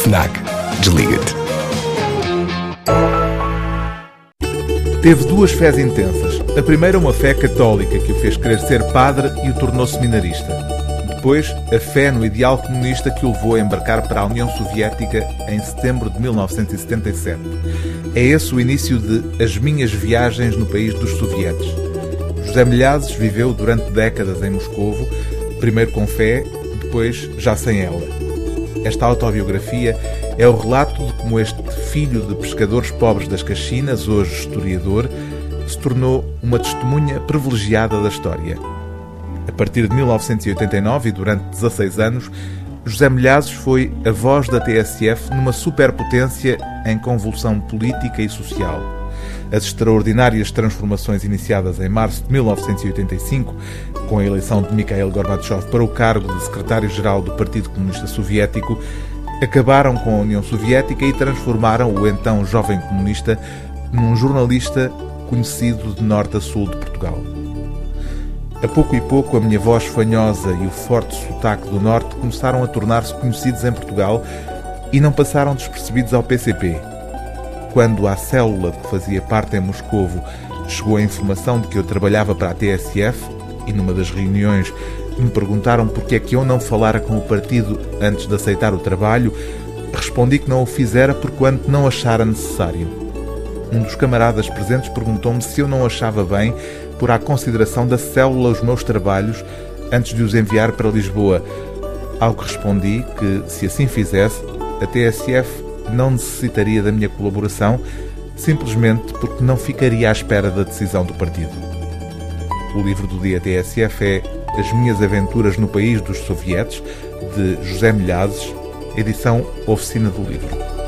FNAC. Desliga-te. Teve duas fés intensas. A primeira, uma fé católica que o fez querer ser padre e o tornou seminarista. Depois, a fé no ideal comunista que o levou a embarcar para a União Soviética em setembro de 1977. É esse o início de As Minhas Viagens no País dos Sovietes. José Milhazes viveu durante décadas em Moscovo, primeiro com fé, depois já sem ela. Esta autobiografia é o relato de como este filho de pescadores pobres das Caxinas, hoje historiador, se tornou uma testemunha privilegiada da história. A partir de 1989 e durante 16 anos, José Milhazes foi a voz da TSF numa superpotência em convulsão política e social. As extraordinárias transformações iniciadas em março de 1985, com a eleição de Mikhail Gorbachev para o cargo de secretário-geral do Partido Comunista Soviético, acabaram com a União Soviética e transformaram o então jovem comunista num jornalista conhecido de norte a sul de Portugal. A pouco e pouco, a minha voz fanhosa e o forte sotaque do Norte começaram a tornar-se conhecidos em Portugal e não passaram despercebidos ao PCP. Quando à célula de que fazia parte em Moscovo chegou a informação de que eu trabalhava para a TSF e numa das reuniões me perguntaram porque é que eu não falara com o partido antes de aceitar o trabalho, respondi que não o fizera por quanto não achara necessário. Um dos camaradas presentes perguntou-me se eu não achava bem por à consideração da célula os meus trabalhos antes de os enviar para Lisboa. Ao que respondi que, se assim fizesse, a TSF não necessitaria da minha colaboração, simplesmente porque não ficaria à espera da decisão do partido. O livro do dia TSF é As Minhas Aventuras no País dos Sovietes, de José Milhazes, edição Oficina do Livro.